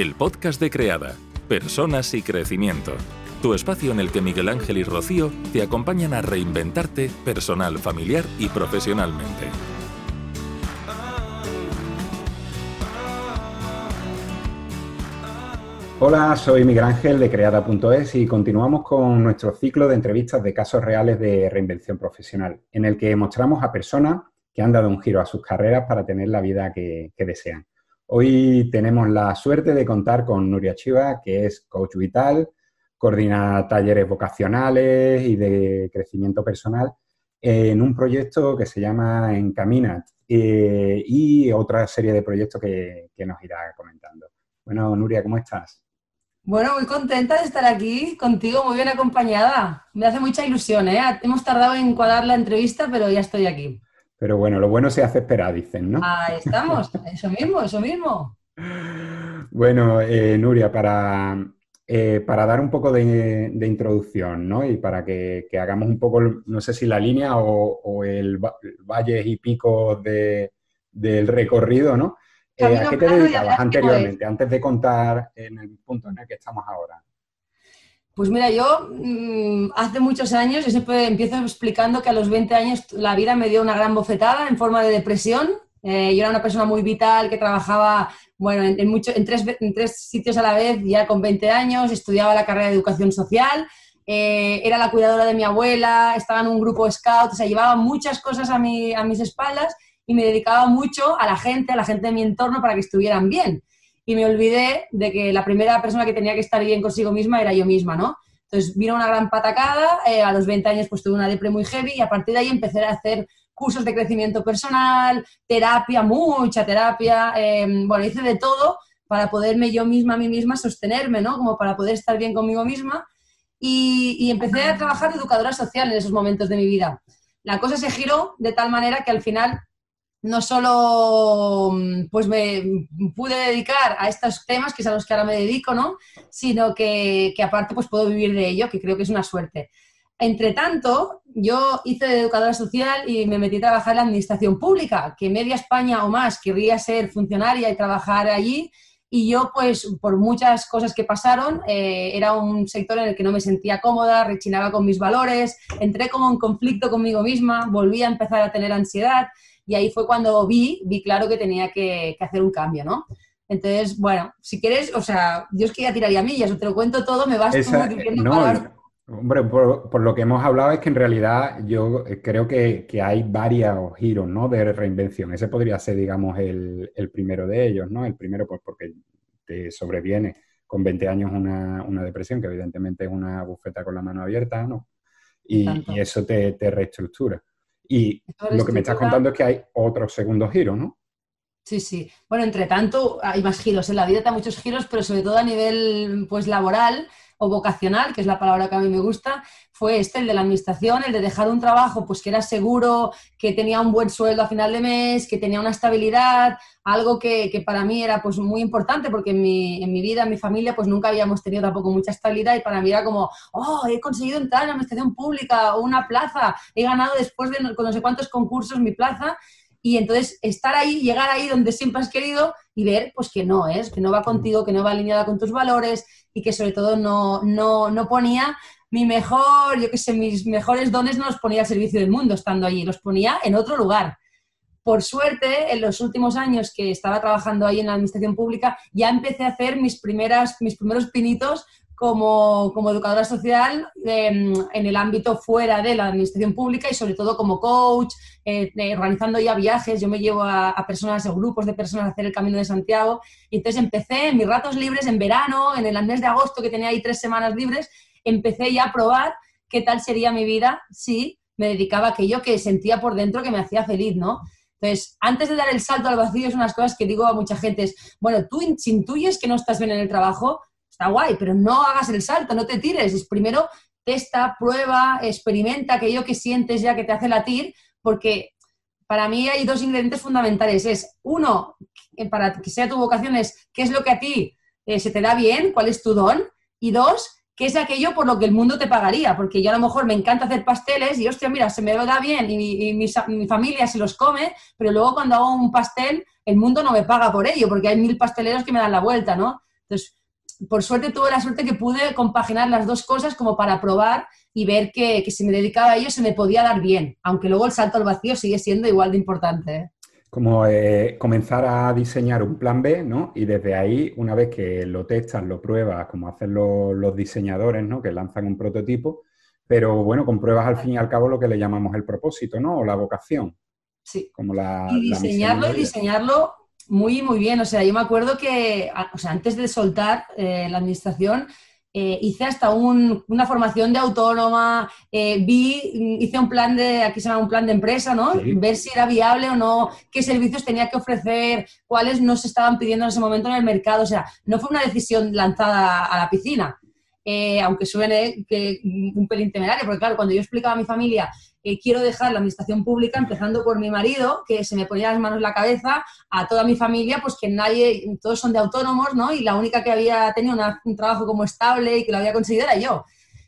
el podcast de Creada, Personas y Crecimiento. Tu espacio en el que Miguel Ángel y Rocío te acompañan a reinventarte personal, familiar y profesionalmente. Hola, soy Miguel Ángel de Creada.es y continuamos con nuestro ciclo de entrevistas de casos reales de reinvención profesional, en el que mostramos a personas que han dado un giro a sus carreras para tener la vida que, desean. Hoy tenemos la suerte de contar con Nuria Chiva, que es coach vital, coordina talleres vocacionales y de crecimiento personal en un proyecto que se llama Encaminat eh, y otra serie de proyectos que nos irá comentando. Bueno, Nuria, ¿cómo estás? Bueno, muy contenta de estar aquí contigo, muy bien acompañada. Me hace mucha ilusión, ¿eh? Hemos tardado en cuadrar la entrevista, pero ya estoy aquí. Pero bueno, lo bueno se hace esperar, dicen, ¿no? Ahí estamos, eso mismo, eso mismo. Bueno, eh, Nuria, para, eh, para dar un poco de, introducción, ¿no? Y para que, hagamos un poco, no sé si la línea o, el, valle y pico del recorrido, ¿no? Eh, ¿A qué te dedicabas anteriormente, antes de contar en el punto en el que estamos ahora? Pues mira, yo mm, hace muchos años, yo siempre empiezo explicando que a los 20 años la vida me dio una gran bofetada en forma de depresión. Eh, yo era una persona muy vital que trabajaba bueno, en, en, tres, en, tres, sitios a la vez, ya con 20 años, estudiaba la carrera de educación social, eh, era la cuidadora de mi abuela, estaba en un grupo scout, o sea, llevaba muchas cosas a, mi, a mis espaldas y me dedicaba mucho a la gente, a la gente de mi entorno para que estuvieran bien. Y me olvidé de que la primera persona que tenía que estar bien consigo misma era yo misma, ¿no? Entonces vino una gran patacada, eh, a los 20 años pues tuve una depre muy heavy y a partir de ahí empecé a hacer cursos de crecimiento personal, terapia, mucha terapia, em, bueno, hice de todo para poderme yo misma, a mí misma, sostenerme, ¿no? Como para poder estar bien conmigo misma. Y, y empecé a trabajar de educadora social en esos momentos de mi vida. La cosa se giró de tal manera que al final no solo mm, pues me pude dedicar a estos temas, que es a los que ahora me dedico, ¿no? Sino que, aparte pues puedo vivir de ello, que creo que es una suerte. Entre tanto, yo hice de educadora social y me metí a trabajar en la administración pública, que media España o más querría ser funcionaria y trabajar allí. Y yo, pues, por muchas cosas que pasaron, eh, era un sector en el que no me sentía cómoda, rechinaba con mis valores, entré como en conflicto conmigo misma, volví a empezar a tener ansiedad y ahí fue cuando vi, vi claro que tenía que, hacer un cambio, ¿no? Entonces, bueno, si quieres, o sea, yo es que ya tiraría millas, te lo cuento todo, me vas tú diciendo no, Hombre, por, lo que hemos hablado es que en realidad yo creo que, hay varios giros, ¿no? De reinvención. Ese podría ser, digamos, el, primero de ellos, ¿no? El primero, pues porque te sobreviene con 20 años una, depresión, que evidentemente es una bufeta con la mano abierta, ¿no? Y, eso te, te reestructura. Y lo que me estás contando es que hay otro segundo giro, ¿no? Sí, sí. Bueno, entre tanto, hay más giros. En la vida hay muchos giros, pero sobre todo a nivel pues, laboral o vocacional, que es la palabra que a mí me gusta, fue este, el de la administración, el de dejar un trabajo pues que era seguro, que tenía un buen sueldo a final de mes, que tenía una estabilidad, algo que, para mí era pues muy importante porque en mi, en mi, vida, en mi familia, pues nunca habíamos tenido tampoco mucha estabilidad y para mí era como, oh, he conseguido entrar en la administración pública o una plaza, he ganado después de no sé cuántos concursos mi plaza y entonces estar ahí, llegar ahí donde siempre has querido y ver pues que no es, que no va contigo, que no va alineada con tus valores y que sobre todo no, no, no ponía mi mejor, yo qué sé, mis mejores dones no los ponía al servicio del mundo estando allí, los ponía en otro lugar. Por suerte, en los últimos años que estaba trabajando ahí en la administración pública, ya empecé a hacer mis, primeras, mis primeros pinitos como, como educadora social em, en el ámbito fuera de la administración pública y sobre todo como coach, eh, organizando ya viajes. Yo me llevo a, personas o grupos de personas a hacer el Camino de Santiago. Y entonces empecé en mis ratos libres, en verano, en el mes de agosto que tenía ahí tres semanas libres, empecé ya a probar qué tal sería mi vida si me dedicaba a aquello que sentía por dentro que me hacía feliz, ¿no? Entonces, antes de dar el salto al vacío, es unas cosas que digo a mucha gente, es, bueno, tú intuyes que no estás bien en el trabajo, está guay, pero no hagas el salto, no te tires. Es primero testa, prueba, experimenta aquello que sientes ya que te hace latir, porque para mí hay dos ingredientes fundamentales. Es uno, para que sea tu vocación, es qué es lo que a ti eh, se te da bien, cuál es tu don. Y dos, qué es aquello por lo que el mundo te pagaría. Porque yo a lo mejor me encanta hacer pasteles y, hostia, mira, se me da bien y, mi, mi, familia se los come, pero luego cuando hago un pastel, el mundo no me paga por ello, porque hay mil pasteleros que me dan la vuelta, ¿no? Entonces, por suerte tuve la suerte que pude compaginar las dos cosas como para probar y ver que, si me dedicaba a ello se me podía dar bien, aunque luego el salto al vacío sigue siendo igual de importante. ¿eh? Como eh, comenzar a diseñar un plan B, ¿no? Y desde ahí, una vez que lo testas, lo pruebas, como hacen los, diseñadores, ¿no? Que lanzan un prototipo, pero bueno, compruebas al fin y al cabo lo que le llamamos el propósito, ¿no? O la vocación. Sí. Como y diseñarlo y diseñarlo muy, muy bien. O sea, yo me acuerdo que, o sea, antes de soltar eh, la administración, eh, hice hasta una formación de autónoma, eh, vi, hice un plan de, aquí se llama un plan de empresa, ¿no? Ver si era viable o no, qué servicios tenía que ofrecer, cuáles no se estaban pidiendo en ese momento en el mercado. O sea, no fue una decisión lanzada a la piscina. Eh, aunque suene que un pelín temerario, porque claro, cuando yo explicaba a mi familia que quiero dejar la administración pública, empezando por mi marido, que se me ponía las manos en la cabeza, a toda mi familia, pues que nadie, todos son de autónomos, ¿no? Y la única que había tenido un trabajo como estable y que lo había conseguido era yo.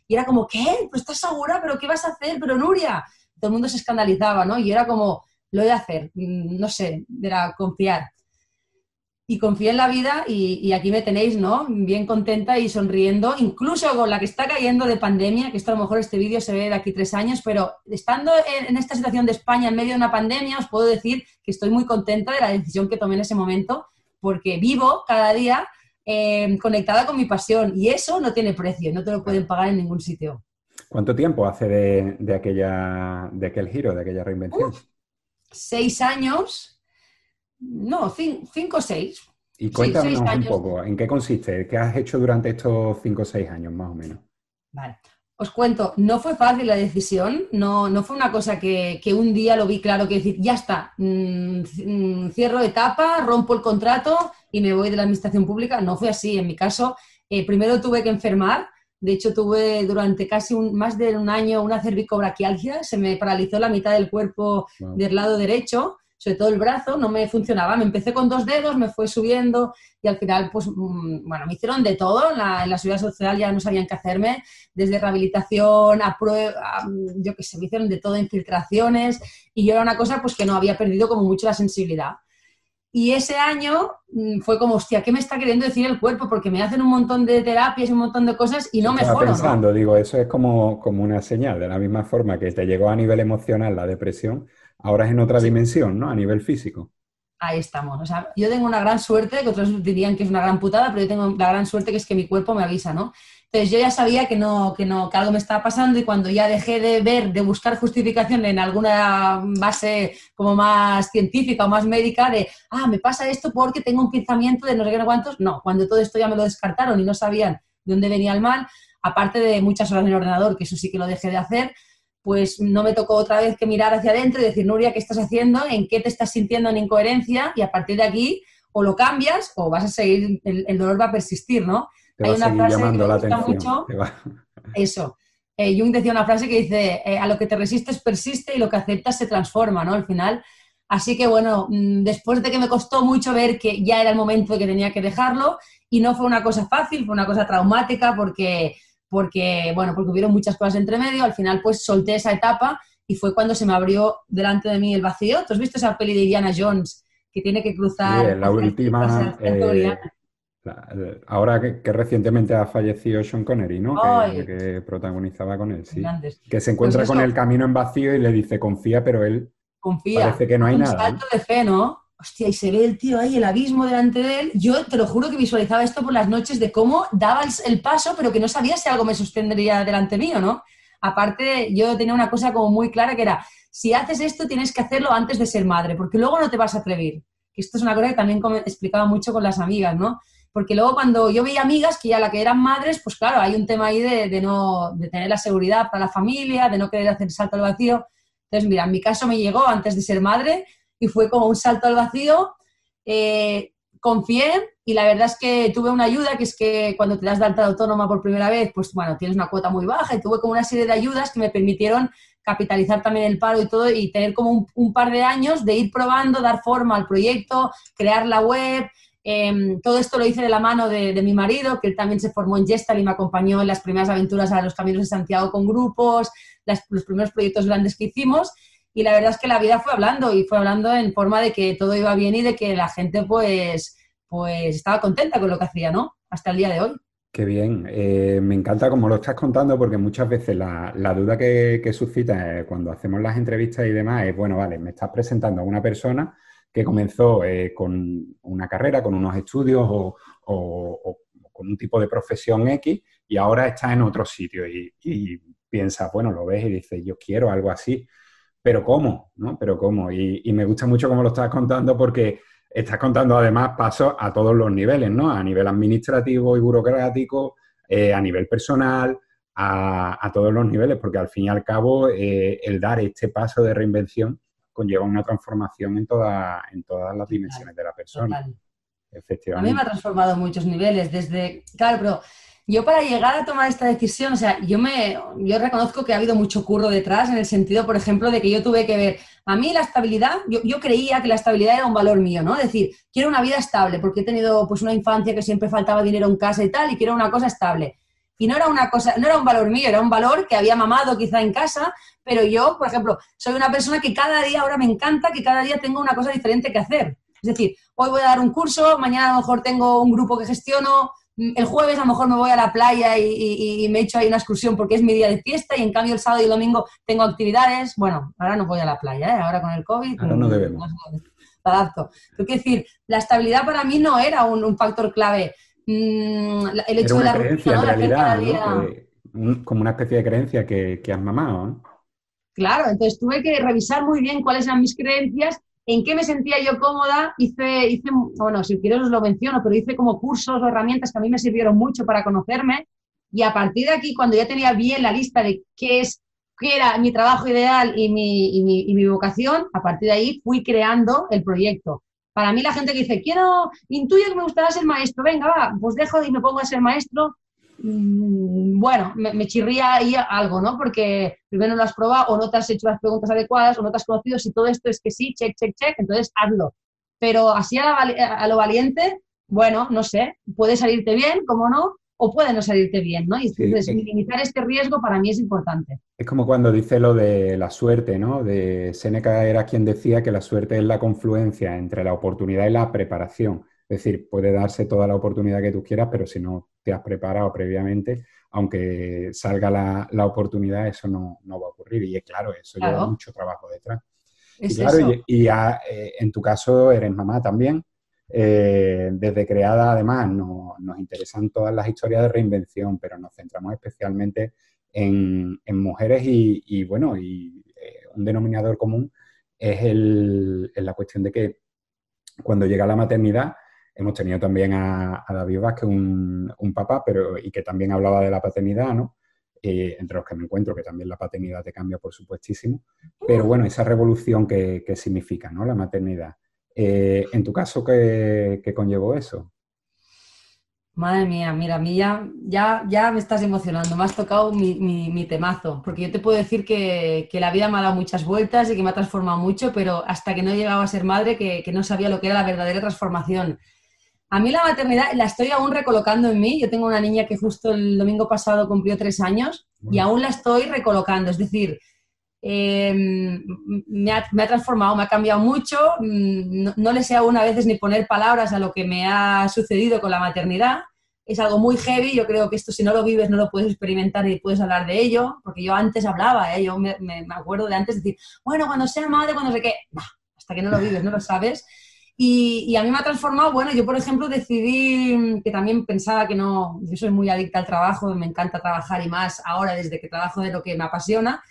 Y era como, ¿qué? ¿Pues estás segura? ¿Pero qué vas a hacer? ¿Pero Nuria? Todo el mundo se escandalizaba, ¿no? Y era como, lo de hacer, mm, no sé, era confiar y confío en la vida y, aquí me tenéis, ¿no? Bien contenta y sonriendo, incluso con la que está cayendo de pandemia, que esto a lo mejor este vídeo se ve de aquí tres años, pero estando en, esta situación de España en medio de una pandemia, os puedo decir que estoy muy contenta de la decisión que tomé en ese momento, porque vivo cada día eh, conectada con mi pasión y eso no tiene precio, no te lo pueden pagar en ningún sitio. ¿Cuánto tiempo hace de, aquella, de aquel giro, de aquella reinvención? seis años no, cinco o seis. Y cuéntanos un poco, ¿en qué consiste? ¿Qué has hecho durante estos cinco o seis años, más o menos? Vale. Os cuento, no fue fácil la decisión, no, no fue una cosa que, un día lo vi claro que decir, ya está, mm, mm, cierro etapa, rompo el contrato y me voy de la administración pública. No fue así, en mi caso, eh, primero tuve que enfermar, de hecho tuve durante casi un, más de un año una cervicobraquialgia, se me paralizó la mitad del cuerpo del lado derecho sobre todo el brazo, no me funcionaba. Me empecé con dos dedos, me fue subiendo y al final, pues, mm, bueno, me hicieron de todo. En la, en la seguridad social ya no sabían qué hacerme, desde rehabilitación a prueba, yo qué sé, me hicieron de todo, infiltraciones y yo era una cosa pues que no había perdido como mucho la sensibilidad. Y ese año mm, fue como, hostia, ¿qué me está queriendo decir el cuerpo? Porque me hacen un montón de terapias un montón de cosas y no mejoro. Estaba pensando, digo, eso es como, como una señal, de la misma forma que te llegó a nivel emocional la depresión, Ahora es en otra dimensión, ¿no? A nivel físico. Ahí estamos. O sea, yo tengo una gran suerte, que otros dirían que es una gran putada, pero yo tengo la gran suerte que es que mi cuerpo me avisa, ¿no? Entonces yo ya sabía que no, que no, que algo me estaba pasando y cuando ya dejé de ver, de buscar justificación en alguna base como más científica o más médica de, ah, me pasa esto porque tengo un pensamiento de no sé qué no cuántos, no, cuando todo esto ya me lo descartaron y no sabían de dónde venía el mal, aparte de muchas horas en el ordenador, que eso sí que lo dejé de hacer, pues no me tocó otra vez que mirar hacia adentro y decir, Nuria, ¿qué estás haciendo? ¿En qué te estás sintiendo en incoherencia? Y a partir de aquí, o lo cambias o vas a seguir, el, dolor va a persistir, ¿no? Hay una frase que me gusta mucho. Eso. Eh, Jung decía una frase que dice, eh, a lo que te resistes persiste y lo que aceptas se transforma, ¿no? Al final. Así que bueno, mm, después de que me costó mucho ver que ya era el momento de que tenía que dejarlo, y no fue una cosa fácil, fue una cosa traumática porque porque, bueno, porque hubieron muchas cosas entre medio, al final pues solté esa etapa y fue cuando se me abrió delante de mí el vacío. ¿Tú has visto esa peli de Indiana Jones que tiene que cruzar? Sí, la última... Eh, ahora que, recientemente ha fallecido Sean Connery, ¿no? Que, protagonizaba con él, sí. Que se encuentra pues con el camino en vacío y le dice confía, pero él confía. parece que no hay Un nada. salto de fe, ¿no? Hostia, y se ve el tío ahí, el abismo delante de él. Yo te lo juro que visualizaba esto por las noches de cómo daba el, paso, pero que no sabía si algo me sostendría delante mío, ¿no? Aparte, yo tenía una cosa como muy clara que era, si haces esto tienes que hacerlo antes de ser madre, porque luego no te vas a atrever. Que esto es una cosa que también explicaba mucho con las amigas, ¿no? Porque luego cuando yo veía amigas que ya la que eran madres, pues claro, hay un tema ahí de, de no, de tener la seguridad para la familia, de no querer hacer salto al vacío. Entonces, mira, en mi caso me llegó antes de ser madre, y fue como un salto al vacío. Eh, confié y la verdad es que tuve una ayuda, que es que cuando te das de alta autónoma por primera vez, pues bueno, tienes una cuota muy baja y tuve como una serie de ayudas que me permitieron capitalizar también el paro y todo y tener como un, par de años de ir probando, dar forma al proyecto, crear la web. Em, todo esto lo hice de la mano de, mi marido, que él también se formó en Gestal y me acompañó en las primeras aventuras a los caminos de Santiago con grupos, los primeros proyectos grandes que hicimos y la verdad es que la vida fue hablando y fue hablando en forma de que todo iba bien y de que la gente pues, pues estaba contenta con lo que hacía, ¿no? hasta el día de hoy. Qué bien. Eh, me encanta como lo estás contando porque muchas veces la, duda que, suscita cuando hacemos las entrevistas y demás es, bueno, vale, me estás presentando a una persona que comenzó eh, con una carrera, con unos estudios o, con un tipo de profesión X y ahora está en otro sitio y, y piensas, bueno, lo ves y dices, yo quiero algo así, pero ¿cómo? ¿no? Pero ¿cómo? Y, y me gusta mucho cómo lo estás contando porque estás contando además pasos a todos los niveles, ¿no? A nivel administrativo y burocrático, eh, a nivel personal, a, todos los niveles, porque al fin y al cabo eh, el dar este paso de reinvención conlleva una transformación en, toda, en todas las dimensiones de la persona. Efectivamente. A mí me ha transformado en muchos niveles, desde, claro, pero yo para llegar a tomar esta decisión, o sea, yo me, yo reconozco que ha habido mucho curro detrás, en el sentido, por ejemplo, de que yo tuve que ver, a mí la estabilidad, yo, yo creía que la estabilidad era un valor mío, ¿no? Es decir, quiero una vida estable, porque he tenido pues una infancia que siempre faltaba dinero en casa y tal, y quiero una cosa estable. Y no era una cosa, no era un valor mío, era un valor que había mamado quizá en casa, pero yo, por ejemplo, soy una persona que cada día ahora me encanta que cada día tengo una cosa diferente que hacer. Es decir, hoy voy a dar un curso, mañana a lo mejor tengo un grupo que gestiono, el jueves a lo mejor me voy a la playa y, me echo ahí una excursión porque es mi día de fiesta y en cambio el sábado y el domingo tengo actividades. Bueno, ahora no voy a la playa, ¿eh? ahora con el COVID. Ahora no mm, debemos. Adapto. Quiero decir, la estabilidad para mí no era un, factor clave. Mm, el hecho de la creencia, en realidad, eh, como una especie de creencia que, que has mamado. Claro, entonces tuve que revisar muy bien cuáles eran mis creencias en qué me sentía yo cómoda, hice, bueno, si quieres os lo menciono, pero hice como cursos o herramientas que a mí me sirvieron mucho para conocerme. Y a partir de aquí, cuando ya tenía bien la lista de qué es qué era mi trabajo ideal y mi, mi, mi vocación, a partir de ahí fui creando el proyecto. Para mí la gente que dice, quiero, intuyo que me gustaría ser maestro, venga, va, pues dejo y me pongo a ser maestro, bueno, me, chirría ahí algo, ¿no? Porque primero no lo has probado o no te has hecho las preguntas adecuadas o no te has conocido. Si todo esto es que sí, check, check, check, entonces hazlo. Pero así a, lo valiente, bueno, no sé, puede salirte bien, como no, o puede no salirte bien, ¿no? Y entonces minimizar este riesgo para mí es importante. Es como cuando dice lo de la suerte, ¿no? De Seneca era quien decía que la suerte es la confluencia entre la oportunidad y la preparación. Es decir, puede darse toda la oportunidad que tú quieras, pero si no te has preparado previamente, aunque salga la, oportunidad, eso no, va a ocurrir. Y claro, eso lleva mucho trabajo detrás. y claro, y, eh, en tu caso eres mamá también. Eh, desde creada, además, nos interesan todas las historias de reinvención, pero nos centramos especialmente en, mujeres y, bueno, y eh, un denominador común es, el, es la cuestión de que cuando llega la maternidad, Hemos tenido también a, David Vázquez, un, un, papá, pero, y que también hablaba de la paternidad, ¿no? Eh, entre los que me encuentro, que también la paternidad te cambia, por supuestísimo. Pero bueno, esa revolución que, significa, ¿no? La maternidad. Eh, en tu caso, ¿qué, conllevó eso? Madre mía, mira, a mí ya, ya, me estás emocionando, me has tocado mi, temazo, porque yo te puedo decir que, la vida me ha dado muchas vueltas y que me ha transformado mucho, pero hasta que no he llegado a ser madre, que, que no sabía lo que era la verdadera transformación. A mí la maternidad la estoy aún recolocando en mí. Yo tengo una niña que justo el domingo pasado cumplió tres años y aún la estoy recolocando. Es decir, em, me, ha, transformado, me ha cambiado mucho. Mm, no, le sé aún a veces ni poner palabras a lo que me ha sucedido con la maternidad. Es algo muy heavy. Yo creo que esto, si no lo vives, no lo puedes experimentar ni puedes hablar de ello. Porque yo antes hablaba, ¿eh? yo me, acuerdo de antes decir, bueno, cuando sea madre, cuando sé qué. hasta que no lo vives, no lo sabes. Y, a mí me ha transformado, bueno, yo por ejemplo decidí que también pensaba que no, yo soy muy adicta al trabajo, me encanta trabajar y más ahora desde que trabajo de lo que me apasiona,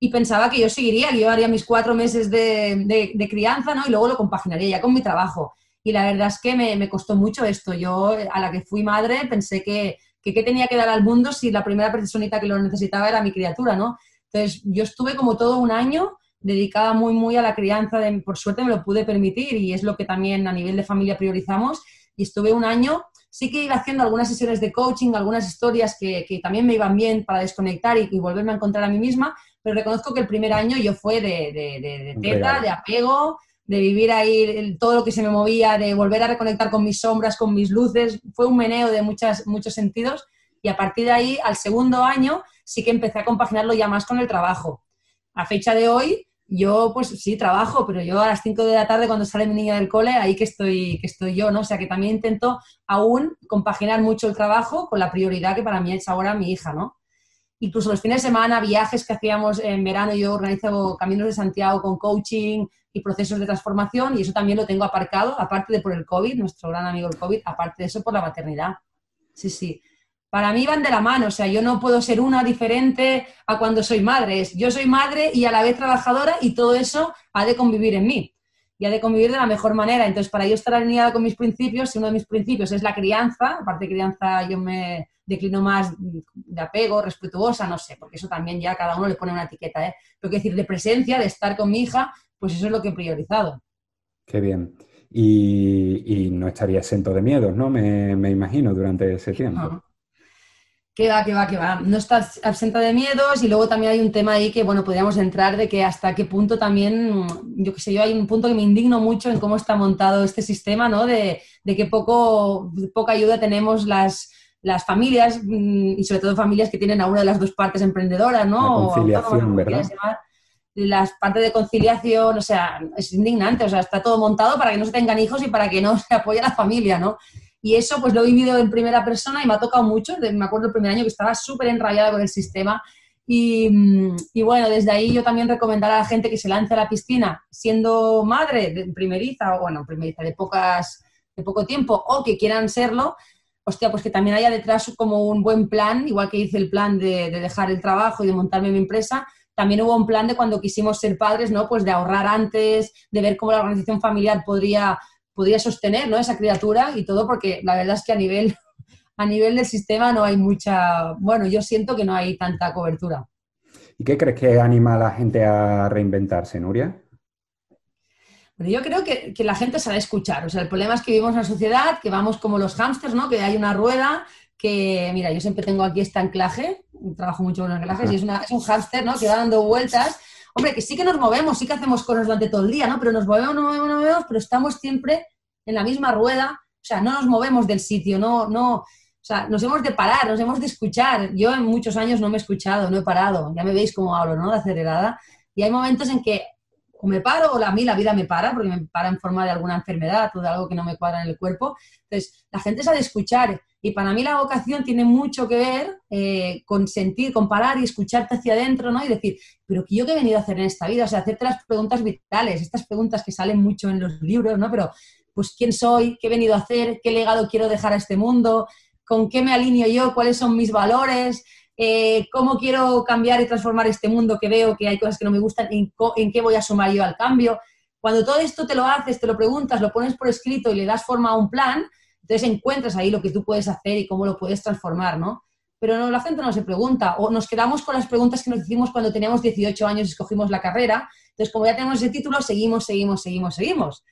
y pensaba que yo seguiría, que yo haría mis cuatro meses de, de, crianza, ¿no? Y luego lo compaginaría ya con mi trabajo. Y la verdad es que me, me costó mucho esto. Yo, a la que fui madre, pensé que, que qué tenía que dar al mundo si la primera personita que lo necesitaba era mi criatura, ¿no? Entonces, yo estuve como todo un año dedicada muy, muy a la crianza, de, por suerte me lo pude permitir y es lo que también a nivel de familia priorizamos. Y estuve un año, sí que iba haciendo algunas sesiones de coaching, algunas historias que, que también me iban bien para desconectar y, volverme a encontrar a mí misma, pero reconozco que el primer año yo fue de, de, de, teta, de apego, de vivir ahí todo lo que se me movía, de volver a reconectar con mis sombras, con mis luces, fue un meneo de muchas, muchos sentidos y a partir de ahí, al segundo año, sí que empecé a compaginarlo ya más con el trabajo. A fecha de hoy, yo pues sí trabajo, pero yo a las 5 de la tarde cuando sale mi niña del cole, ahí que estoy, que estoy yo, ¿no? O sea que también intento aún compaginar mucho el trabajo con la prioridad que para mí es ahora mi hija, ¿no? Incluso los fines de semana, viajes que hacíamos en verano, yo organizo Caminos de Santiago con coaching y procesos de transformación y eso también lo tengo aparcado, aparte de por el COVID, nuestro gran amigo el COVID, aparte de eso por la maternidad. Sí, sí para mí van de la mano, o sea, yo no puedo ser una diferente a cuando soy madre. yo soy madre y a la vez trabajadora y todo eso ha de convivir en mí y ha de convivir de la mejor manera. Entonces, para yo estar alineada con mis principios, si uno de mis principios es la crianza, aparte de crianza yo me declino más de apego, respetuosa, no sé, porque eso también ya cada uno le pone una etiqueta, ¿eh? Pero que decir, de presencia, de estar con mi hija, pues eso es lo que he priorizado. Qué bien. Y, no estaría exento de miedos, ¿no? Me, imagino, durante ese tiempo que va, que va, que va. No estás absenta de miedos y luego también hay un tema ahí que, bueno, podríamos entrar de que hasta qué punto también, yo qué sé, yo hay un punto que me indigno mucho en cómo está montado este sistema, ¿no? De, de que poco, poca ayuda tenemos las, las familias mm, y sobre todo familias que tienen a una de las dos partes emprendedoras, ¿no? La conciliación, ¿verdad? Las partes de conciliación, o sea, es indignante, o sea, está todo montado para que no se tengan hijos y para que no se apoye a la familia, ¿no? Y eso pues lo he vivido en primera persona y me ha tocado mucho. Me acuerdo el primer año que estaba súper enrabiada con el sistema. Y, y, bueno, desde ahí yo también recomendar a la gente que se lance a la piscina siendo madre de primeriza, o bueno, primeriza de, pocas, de poco tiempo, o que quieran serlo, hostia, pues que también haya detrás como un buen plan, igual que hice el plan de, de dejar el trabajo y de montarme mi empresa, también hubo un plan de cuando quisimos ser padres, ¿no? Pues de ahorrar antes, de ver cómo la organización familiar podría podría sostener ¿no? esa criatura y todo, porque la verdad es que a nivel, a nivel del sistema no hay mucha, bueno, yo siento que no hay tanta cobertura. ¿Y qué crees que anima a la gente a reinventarse, Nuria? Bueno, yo creo que, la gente sabe escuchar. O sea, el problema es que vivimos en una sociedad que vamos como los hámsters, ¿no? Que hay una rueda que, mira, yo siempre tengo aquí este anclaje, trabajo mucho con anclajes, y es, es un hámster, ¿no? Que va dando vueltas Hombre, que sí que nos movemos, sí que hacemos cosas durante todo el día, ¿no? Pero nos movemos, nos movemos, nos movemos, pero estamos siempre en la misma rueda, o sea, no nos movemos del sitio, no, no, o sea, nos hemos de parar, nos hemos de escuchar. Yo en muchos años no me he escuchado, no he parado, ya me veis cómo hablo, ¿no? De acelerada. Y hay momentos en que o me paro o a mí la vida me para, porque me para en forma de alguna enfermedad o de algo que no me cuadra en el cuerpo. Entonces, la gente sabe escuchar y para mí la vocación tiene mucho que ver eh, con sentir, con parar y escucharte hacia adentro, ¿no? Y decir, pero ¿qué yo he venido a hacer en esta vida? O sea, hacerte las preguntas vitales, estas preguntas que salen mucho en los libros, ¿no? Pero, pues, ¿quién soy? ¿Qué he venido a hacer? ¿Qué legado quiero dejar a este mundo? ¿Con qué me alineo yo? ¿Cuáles son mis valores? Eh, cómo quiero cambiar y transformar este mundo que veo que hay cosas que no me gustan, en, qué voy a sumar yo al cambio. Cuando todo esto te lo haces, te lo preguntas, lo pones por escrito y le das forma a un plan, entonces encuentras ahí lo que tú puedes hacer y cómo lo puedes transformar, ¿no? Pero no, la gente no se pregunta, o nos quedamos con las preguntas que nos hicimos cuando teníamos 18 años y escogimos la carrera, entonces como ya tenemos ese título, seguimos, seguimos, seguimos, seguimos.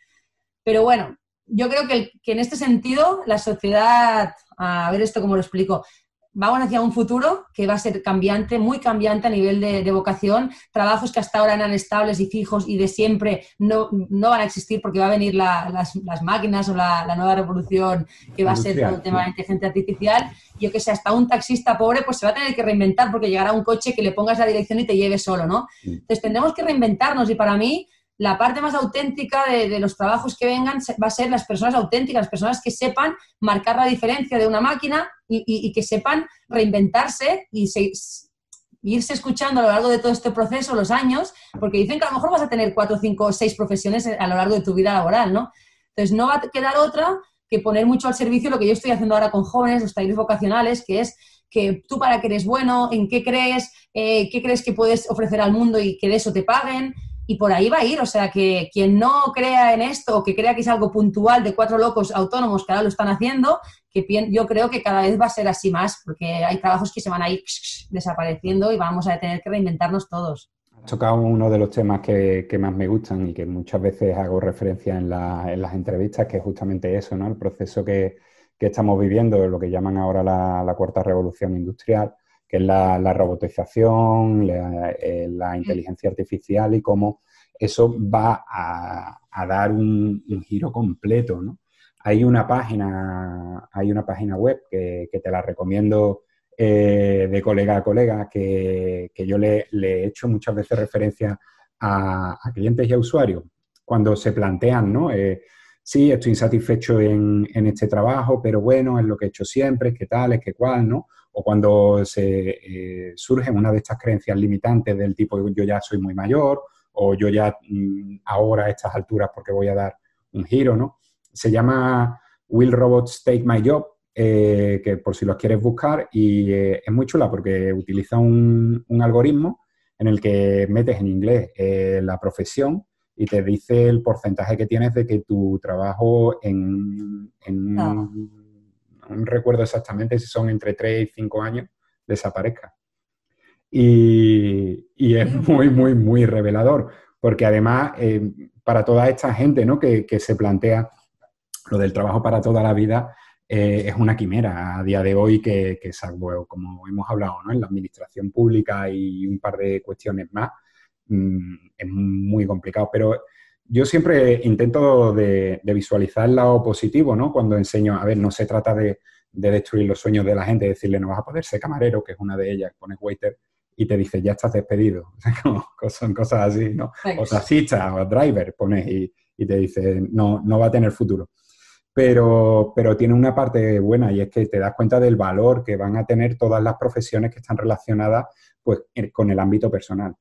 Pero bueno, yo creo que, que en este sentido la sociedad, a ver esto cómo lo explico, vamos hacia un futuro que va a ser cambiante, muy cambiante a nivel de, vocación. Trabajos que hasta ahora eran estables y fijos y de siempre no, no van a existir porque va a venir las, las, máquinas o la, la, nueva revolución que va a ser todo el tema de la inteligencia artificial. Yo que sé, hasta un taxista pobre pues se va a tener que reinventar porque llegará un coche que le pongas la dirección y te lleve solo, ¿no? Entonces tendremos que reinventarnos y para mí la parte más auténtica de, los trabajos que vengan va a ser las personas auténticas, las personas que sepan marcar la diferencia de una máquina y, que sepan reinventarse y irse escuchando a lo largo de todo este proceso, los años, porque dicen que a lo mejor vas a tener cuatro, cinco, seis profesiones a lo largo de tu vida laboral, ¿no? Entonces no va a quedar otra que poner mucho al servicio lo que yo estoy haciendo ahora con jóvenes, los talleres vocacionales, que es que tú para que eres bueno, en qué crees, eh, qué crees que puedes ofrecer al mundo y que de eso te paguen, y por ahí va a ir. O sea, que quien no crea en esto o que crea que es algo puntual de cuatro locos autónomos que ahora lo están haciendo, que yo creo que cada vez va a ser así más, porque hay trabajos que se van a ir desapareciendo y vamos a tener que reinventarnos todos. Has tocado uno de los temas que, más me gustan y que muchas veces hago referencia en, las entrevistas, que es justamente eso, ¿no? El proceso que, estamos viviendo, lo que llaman ahora la cuarta revolución industrial, que es la, robotización, eh, la, inteligencia artificial y cómo eso va a, dar un, giro completo, ¿no? Hay una página, hay una página web que, te la recomiendo eh, de colega a colega, que, yo le, he hecho muchas veces referencia a, clientes y a usuarios cuando se plantean, ¿no? Eh, sí, estoy insatisfecho en, este trabajo, pero bueno, es lo que he hecho siempre, es que tal, es que cual, ¿no? O cuando se eh, surgen una de estas creencias limitantes del tipo yo ya soy muy mayor o yo ya mm, ahora a estas alturas porque voy a dar un giro, ¿no? Se llama Will Robots Take My Job, eh, que por si los quieres buscar, y eh, es muy chula porque utiliza un, algoritmo en el que metes en inglés eh, la profesión y te dice el porcentaje que tienes de que tu trabajo en, ah. no recuerdo exactamente si son entre 3 y 5 años, desaparezca. Y, es muy, muy, muy revelador, porque además, para toda esta gente ¿no? que, que se plantea lo del trabajo para toda la vida, eh, es una quimera a día de hoy que, que salvo, como hemos hablado, ¿no? en la administración pública y un par de cuestiones más, mm, es muy complicado. Pero yo siempre intento de, visualizar el lado positivo, ¿no? Cuando enseño, a ver, no se trata de, destruir los sueños de la gente, decirle no vas a poder ser camarero, que es una de ellas, pones waiter y te dice ya estás despedido. son cosas así, ¿no? O taxista o driver, pones y, y te dice no, no va a tener futuro pero, pero tiene una parte buena y es que te das cuenta del valor que van a tener todas las profesiones que están relacionadas pues, con el ámbito personal.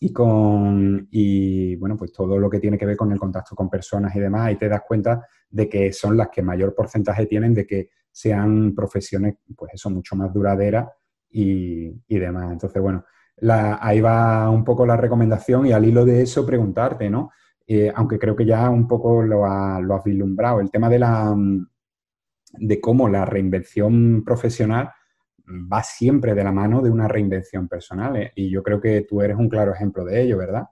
Y con, y bueno, pues todo lo que tiene que ver con el contacto con personas y demás, y te das cuenta de que son las que mayor porcentaje tienen de que sean profesiones, pues eso, mucho más duraderas y, y demás. Entonces, bueno, ahí va un poco la recomendación y al hilo de eso preguntarte, ¿no? Eh, aunque creo que ya un poco lo, lo has vislumbrado, el tema de, la, de cómo la reinvención profesional va siempre de la mano de una reinvención personal. ¿eh? Y yo creo que tú eres un claro ejemplo de ello, ¿verdad?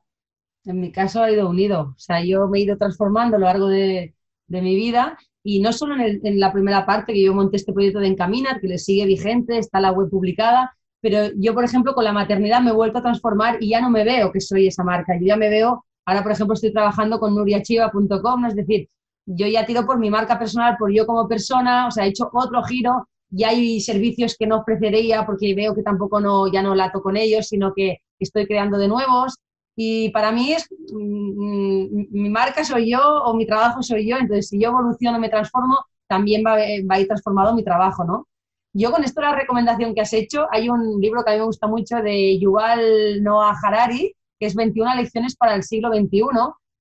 En mi caso ha ido unido. O sea, yo me he ido transformando a lo largo de, mi vida y no solo en, la primera parte que yo monté este proyecto de Encaminar, que le sigue vigente, está la web publicada, pero yo, por ejemplo, con la maternidad me he vuelto a transformar y ya no me veo que soy esa marca, yo ya me veo Ahora, por ejemplo, estoy trabajando con nuriachiva.com, es decir, yo ya tiro por mi marca personal, por yo como persona, o sea, he hecho otro giro y hay servicios que no ofrecería porque veo que tampoco no, ya no lato con ellos, sino que estoy creando de nuevos. Y para mí es, mm, mi marca soy yo o mi trabajo soy yo, entonces si yo evoluciono, me transformo, también va, va a ir transformado mi trabajo, ¿no? Yo con esto la recomendación que has hecho, hay un libro que a mí me gusta mucho de Yuval Noah Harari, que es 21 lecciones para el siglo XXI.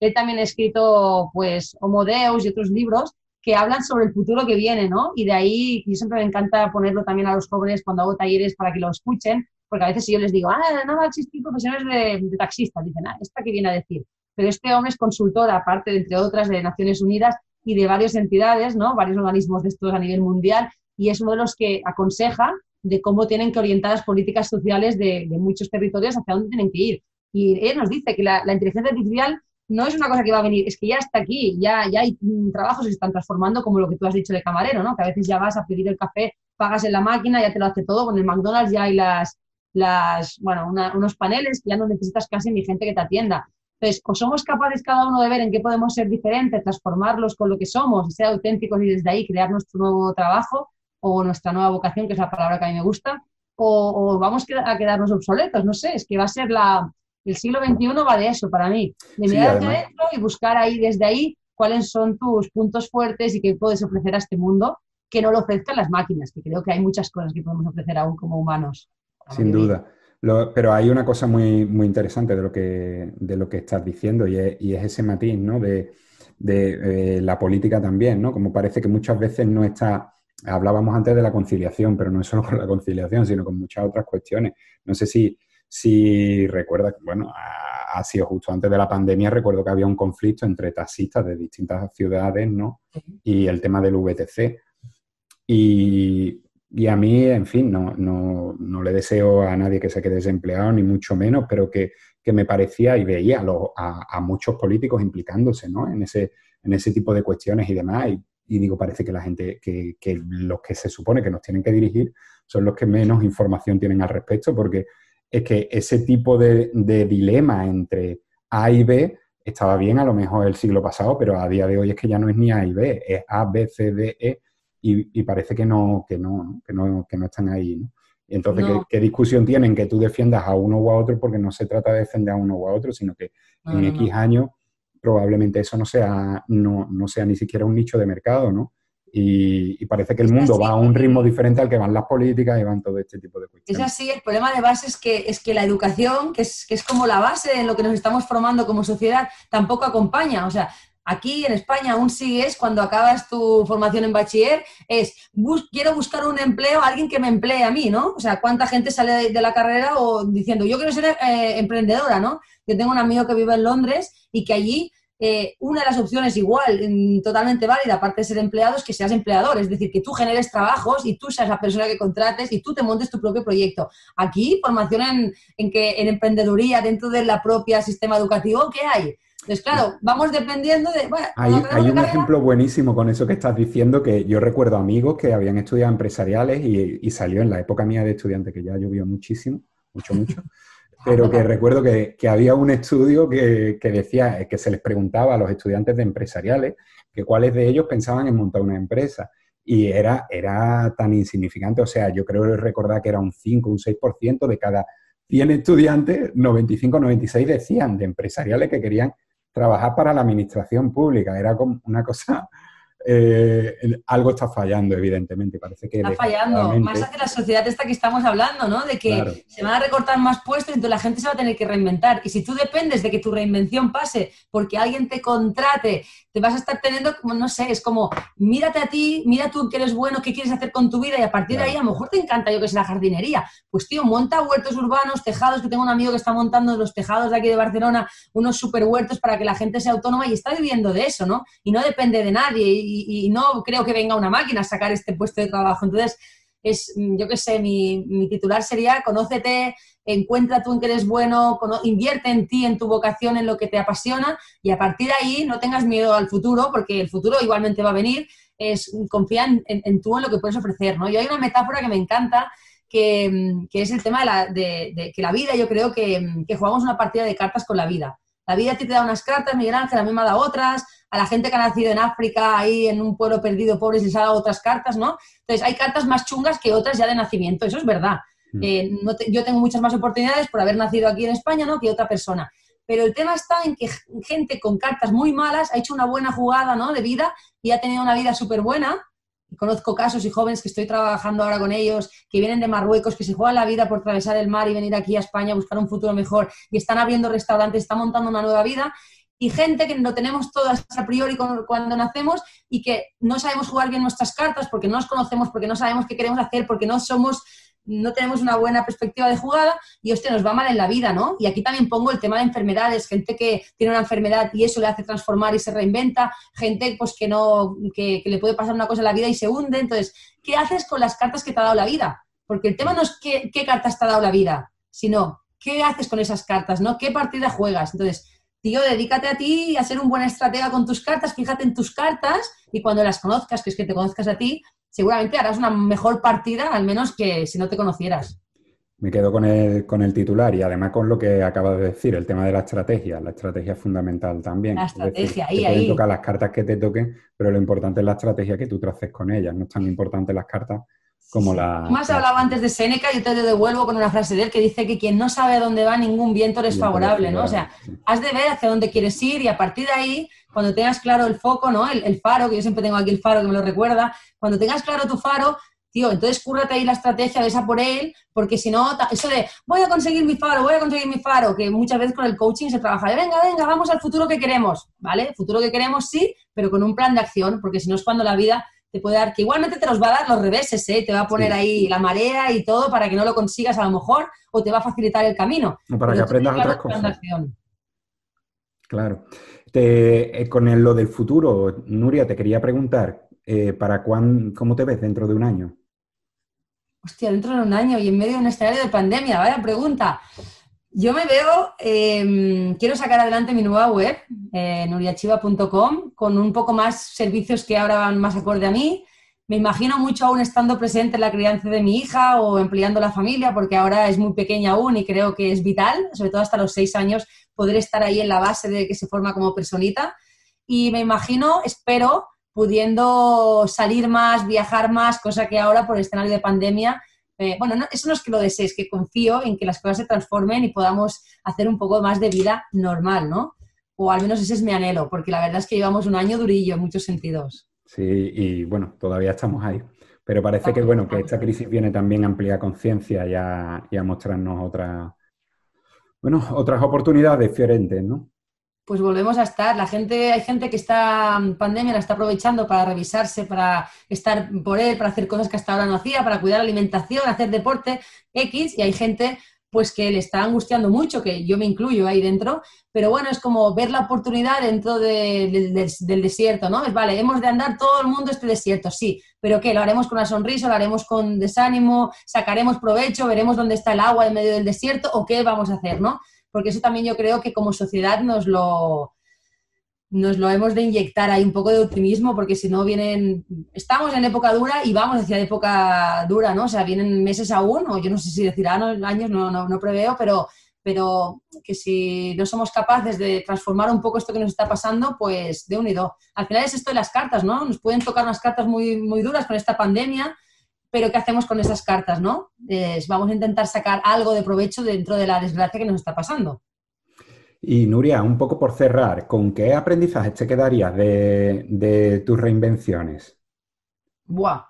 Él también ha escrito, pues, Homo Deus y otros libros que hablan sobre el futuro que viene, ¿no? Y de ahí, yo siempre me encanta ponerlo también a los jóvenes cuando hago talleres para que lo escuchen, porque a veces si yo les digo, ah, no va a existir profesiones de, taxistas, dicen, ah, ¿esta qué viene a decir? Pero este hombre es consultor, aparte, de, entre otras, de Naciones Unidas y de varias entidades, ¿no? Varios organismos de estos a nivel mundial, y es uno de los que aconseja de cómo tienen que orientar las políticas sociales de, de muchos territorios hacia dónde tienen que ir. Y él nos dice que la, inteligencia artificial no es una cosa que va a venir, es que ya está aquí, ya, ya hay trabajos que se están transformando, como lo que tú has dicho de camarero, ¿no? Que a veces ya vas a pedir el café, pagas en la máquina, ya te lo hace todo, con el McDonald's ya hay las, las bueno, unos paneles ya no necesitas casi ni gente que te atienda. Entonces, o somos capaces cada uno de ver en qué podemos ser diferentes, transformarlos con lo que somos, ser auténticos y desde ahí crear nuestro nuevo trabajo o nuestra nueva vocación, que es la palabra que a mí me gusta, o vamos a quedarnos obsoletos, no sé, es que va a ser la, el siglo XXI va de eso para mí, de mirar hacia adentro y buscar ahí, desde ahí, cuáles son tus puntos fuertes y qué puedes ofrecer a este mundo que no lo ofrezcan las máquinas, que creo que hay muchas cosas que podemos ofrecer aún como humanos. Sin duda. pero hay una cosa muy, muy interesante de lo, que, de lo que estás diciendo y es, ese matiz ¿no? de, de eh, la política también, ¿no? Como parece que muchas veces no está, hablábamos antes de la conciliación, pero no es solo con la conciliación, sino con muchas otras cuestiones. No sé si si recuerdas, bueno, ha, sido justo antes de la pandemia, recuerdo que había un conflicto entre taxistas de distintas ciudades, ¿no? Y el tema del VTC. Y, a mí, en fin, no, no, no, le deseo a nadie que se quede desempleado, ni mucho menos, pero que, que me parecía y veía a, a, muchos políticos implicándose ¿no? en, ese, en ese tipo de cuestiones y demás. Y, y digo, parece que la gente, que, que, los que se supone que nos tienen que dirigir son los que menos información tienen al respecto, porque es que ese tipo de, dilema entre A y B estaba bien a lo mejor el siglo pasado, pero a día de hoy es que ya no es ni A y B, es A, B, C, D, E, y, parece que no, que no, que no, que no están ahí. entonces, ¿qué, discusión tienen que tú defiendas a uno u a otro? Porque no se trata de defender a uno u a otro, sino que en X años probablemente eso no sea, no, no sea ni siquiera un nicho de mercado, ¿no? Y, parece que el mundo va a un ritmo diferente al que van las políticas y van todo este tipo de cuestiones. Es así, el problema de base es que, es que la educación, que es, que es como la base en lo que nos estamos formando como sociedad, tampoco acompaña. O sea, aquí en España aún sigues cuando acabas tu formación en bachiller, es quiero buscar un empleo, alguien que me emplee a mí, ¿no? O sea, ¿cuánta gente sale de, la carrera o diciendo, yo quiero ser eh, emprendedora, ¿no? Yo tengo un amigo que vive en Londres y que allí eh, una de las opciones igual, mm, totalmente válida, aparte de ser empleado, es que seas empleador, es decir, que tú generes trabajos y tú seas la persona que contrates y tú te montes tu propio proyecto. Aquí, formación en, en que, en emprendeduría dentro del propio sistema educativo, ¿qué hay? Entonces, claro, vamos dependiendo de... hay, un ejemplo buenísimo con eso que estás diciendo, que yo recuerdo amigos que habían estudiado empresariales y, y salió en la época mía de estudiante, que ya llovió muchísimo, mucho, mucho. pero que recuerdo que, había un estudio que, decía, que se les preguntaba a los estudiantes de empresariales que cuáles de ellos pensaban en montar una empresa. Y era, era tan insignificante, o sea, yo creo recordar que era un 5, un 6% de cada 100 estudiantes, 95, 96 decían de empresariales que querían trabajar para la administración pública. Era como una cosa eh, algo está fallando, evidentemente. Parece que está fallando, más hacia la sociedad esta que estamos hablando, ¿no? De que se van a recortar más puestos y entonces la gente se va a tener que reinventar. Y si tú dependes de que tu reinvención pase porque alguien te contrate, te vas a estar teniendo, como no sé, es como, mírate a ti, mira tú que eres bueno, qué quieres hacer con tu vida y a partir de ahí a lo mejor te encanta, yo que sé, la jardinería. Pues tío, monta huertos urbanos, tejados, que tengo un amigo que está montando los tejados de aquí de Barcelona, unos super huertos para que la gente sea autónoma y está viviendo de eso, ¿no? Y no depende de nadie. Y, y, no creo que venga una máquina a sacar este puesto de trabajo. Entonces, es, yo qué sé, mi, titular sería conócete, encuentra tú en que eres bueno, invierte en ti, en tu vocación, en lo que te apasiona y a partir de ahí no tengas miedo al futuro porque el futuro igualmente va a venir, es confía en, tú, en lo que puedes ofrecer, ¿no? Y hay una metáfora que me encanta que, es el tema de, la, de, que la vida, yo creo que, que jugamos una partida de cartas con la vida. La vida a ti te da unas cartas, Miguel Ángel, a mí me dado otras, a la gente que ha nacido en África, ahí en un pueblo perdido, pobres, les ha dado otras cartas, ¿no? Entonces, hay cartas más chungas que otras ya de nacimiento, eso es verdad. Mm. Eh, yo tengo muchas más oportunidades por haber nacido aquí en España, ¿no? Que otra persona. Pero el tema está en que gente con cartas muy malas ha hecho una buena jugada, ¿no? De vida y ha tenido una vida súper buena Conozco casos y jóvenes que estoy trabajando ahora con ellos, que vienen de Marruecos, que se juegan la vida por atravesar el mar y venir aquí a España a buscar un futuro mejor y están abriendo restaurantes, están montando una nueva vida. Y gente que no tenemos todas a priori cuando nacemos y que no sabemos jugar bien nuestras cartas porque no nos conocemos, porque no sabemos qué queremos hacer, porque no somos no tenemos una buena perspectiva de jugada y, hostia, nos va mal en la vida, ¿no? Y aquí también pongo el tema de enfermedades, gente que tiene una enfermedad y eso le hace transformar y se reinventa, gente pues que no, que, le puede pasar una cosa en la vida y se hunde. Entonces, ¿qué haces con las cartas que te ha dado la vida? Porque el tema no es qué, qué cartas te ha dado la vida, sino qué haces con esas cartas, ¿no? ¿Qué partida juegas? Entonces, tío, dedícate a ti a ser un buen estratega con tus cartas, fíjate en tus cartas y cuando las conozcas, que es que te conozcas a ti, seguramente harás una mejor partida, al menos que si no te conocieras. Me quedo con el, con el titular y además con lo que acaba de decir, el tema de la estrategia. La estrategia es fundamental también. La estrategia, ahí, te ahí. tocar las cartas que te toquen, pero lo importante es la estrategia que tú traces con ellas. No es tan importante las cartas como la... Más hablaba antes de Seneca, yo te lo devuelvo con una frase de él que dice que quien no sabe a dónde va, ningún viento le es favorable, ¿no? O sea, has de ver hacia dónde quieres ir y a partir de ahí cuando tengas claro el foco, ¿no? El, faro, que yo siempre tengo aquí el faro que me lo recuerda, cuando tengas claro tu faro, tío, entonces cúrrate ahí la estrategia de esa por él, porque si no, eso de voy a conseguir mi faro, voy a conseguir mi faro, que muchas veces con el coaching se trabaja de venga, venga, vamos al futuro que queremos, ¿vale? futuro que queremos sí, pero con un plan de acción, porque si no es cuando la vida te puede dar, que igualmente te los va a dar los reveses, ¿eh? te va a poner ahí la marea y todo para que no lo consigas a lo mejor, o te va a facilitar el camino. para que aprendas otras cosas. Claro. Eh, con lo del futuro, Nuria, te quería preguntar, eh, ¿para cuán, ¿cómo te ves dentro de un año? Hostia, dentro de un año y en medio de un escenario de pandemia, vaya pregunta. Yo me veo, em, quiero sacar adelante mi nueva web, eh, nuriachiva.com, con un poco más servicios que ahora van más acorde a mí. Me imagino mucho aún estando presente en la crianza de mi hija o empleando la familia, porque ahora es muy pequeña aún y creo que es vital, sobre todo hasta los seis años, poder estar ahí en la base de que se forma como personita. Y me imagino, espero, pudiendo salir más, viajar más, cosa que ahora por el escenario de pandemia eh, bueno, eso no es que lo desees, que confío en que las cosas se transformen y podamos hacer un poco más de vida normal, ¿no? O al menos ese es mi anhelo, porque la verdad es que llevamos un año durillo en muchos sentidos. Sí, y bueno, todavía estamos ahí. Pero parece que, bueno, que esta crisis viene también a ampliar conciencia y a, mostrarnos otras, bueno, otras oportunidades diferentes, ¿no? Pues volvemos a estar. La gente, hay gente que esta pandemia la está aprovechando para revisarse, para estar por él, para hacer cosas que hasta ahora no hacía, para cuidar alimentación, hacer deporte X, y hay gente pues que le está angustiando mucho, que yo me incluyo ahí dentro, pero bueno, es como ver la oportunidad dentro del desierto, ¿no? Es vale, hemos de andar todo el mundo este desierto, sí, pero ¿qué? ¿Lo haremos con una sonrisa, lo haremos con desánimo, sacaremos provecho, veremos dónde está el agua en medio del desierto o qué vamos a hacer, ¿no? Porque eso también yo creo que como sociedad nos lo, nos lo hemos de inyectar ahí un poco de optimismo, porque si no vienen, estamos en época dura y vamos hacia época dura, ¿no? O sea, vienen meses aún, o yo no sé si decir años, no, no, no preveo, pero, pero que si no somos capaces de transformar un poco esto que nos está pasando, pues de unido. Al final es esto de las cartas, ¿no? Nos pueden tocar unas cartas muy, muy duras con esta pandemia, pero ¿qué hacemos con esas cartas, no? vamos a intentar sacar algo de provecho dentro de la desgracia que nos está pasando. Y Nuria, un poco por cerrar, ¿con qué aprendizaje te quedarías de, tus reinvenciones? Buah.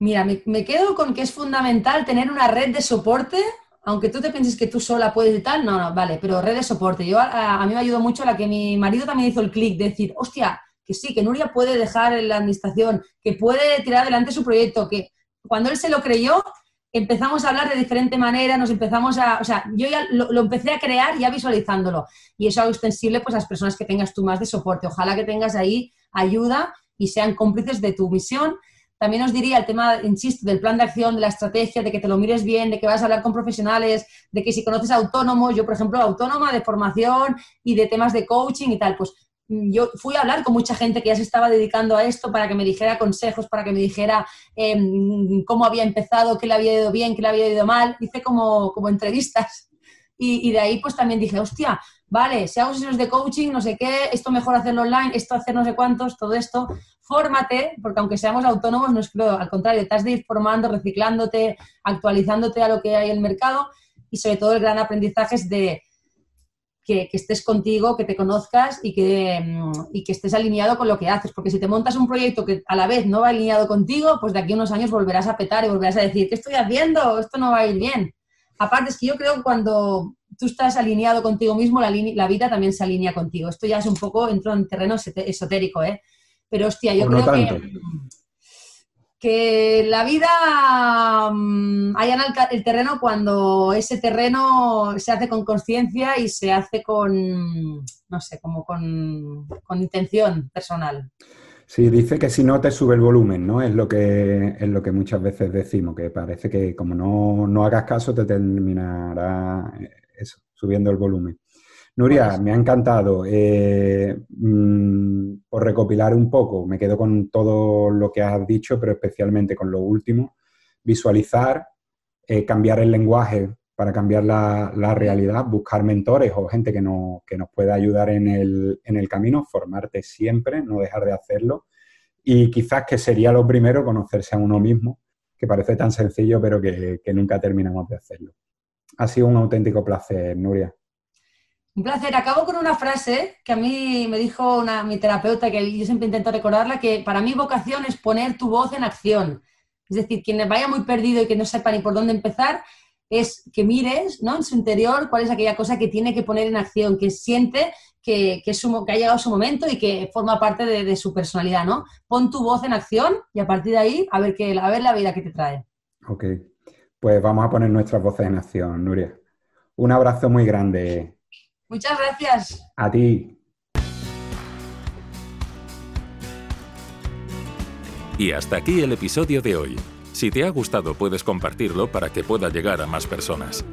Mira, me, quedo con que es fundamental tener una red de soporte, aunque tú te pienses que tú sola puedes y tal, no, no, vale, pero red de soporte. Yo, a, mí me ayudó mucho la que mi marido también hizo el clic, de decir, hostia, que sí, que Nuria puede dejar la administración, que puede tirar adelante su proyecto, que cuando él se lo creyó, empezamos a hablar de diferente manera, nos empezamos a, o sea, yo ya lo, empecé a crear ya visualizándolo y eso es extensible pues a las personas que tengas tú más de soporte. Ojalá que tengas ahí ayuda y sean cómplices de tu misión. También os diría el tema, insisto, del plan de acción, de la estrategia, de que te lo mires bien, de que vas a hablar con profesionales, de que si conoces autónomos, yo por ejemplo, autónoma de formación y de temas de coaching y tal, pues yo fui a hablar con mucha gente que ya se estaba dedicando a esto para que me dijera consejos, para que me dijera em, cómo había empezado, qué le había ido bien, qué le había ido mal. Hice como, como entrevistas. Y, de ahí pues también dije, hostia, vale, si hago sesiones de coaching, no sé qué, esto mejor hacerlo online, esto hacer no sé cuántos, todo esto, fórmate, porque aunque seamos autónomos, no es creo, al contrario, te has de ir formando, reciclándote, actualizándote a lo que hay en el mercado y sobre todo el gran aprendizaje es de que, estés contigo, que te conozcas y que, mm, y que estés alineado con lo que haces. Porque si te montas un proyecto que a la vez no va alineado contigo, pues de aquí a unos años volverás a petar y volverás a decir, ¿qué estoy haciendo? Esto no va a ir bien. Aparte, es que yo creo que cuando tú estás alineado contigo mismo, la, la vida también se alinea contigo. Esto ya es un poco, entro en terreno esotérico, ¿eh? Pero hostia, yo creo que que la vida um, el terreno cuando ese terreno se hace con conciencia y se hace con, no sé, como con, intención personal. Sí, dice que si no te sube el volumen, ¿no? Es lo que, es lo que muchas veces decimos, que parece que como no, no hagas caso te terminará eh, eso, subiendo el volumen. Nuria, me ha encantado. Eh, mm, por recopilar un poco, me quedo con todo lo que has dicho, pero especialmente con lo último. Visualizar, eh, cambiar el lenguaje para cambiar la, realidad, buscar mentores o gente que, no, que nos pueda ayudar en el, en el, camino, formarte siempre, no dejar de hacerlo. Y quizás que sería lo primero, conocerse a uno mismo, que parece tan sencillo, pero que, que nunca terminamos de hacerlo. Ha sido un auténtico placer, Nuria. Un placer. Acabo con una frase que a mí me dijo una, mi terapeuta, que yo siempre intento recordarla, que para mí vocación es poner tu voz en acción. Es decir, quien vaya muy perdido y que no sepa ni por dónde empezar, es que mires ¿no? en su interior cuál es aquella cosa que tiene que poner en acción, que siente que, que, ha llegado su momento y que forma parte de, su personalidad. ¿no? Pon tu voz en acción y a partir de ahí a ver, qué, a ver la vida que te trae. Ok, pues vamos a poner nuestras voces en acción, Nuria. Un abrazo muy grande. Muchas gracias. A ti. Y hasta aquí el episodio de hoy. Si te ha gustado puedes compartirlo para que pueda llegar a más personas.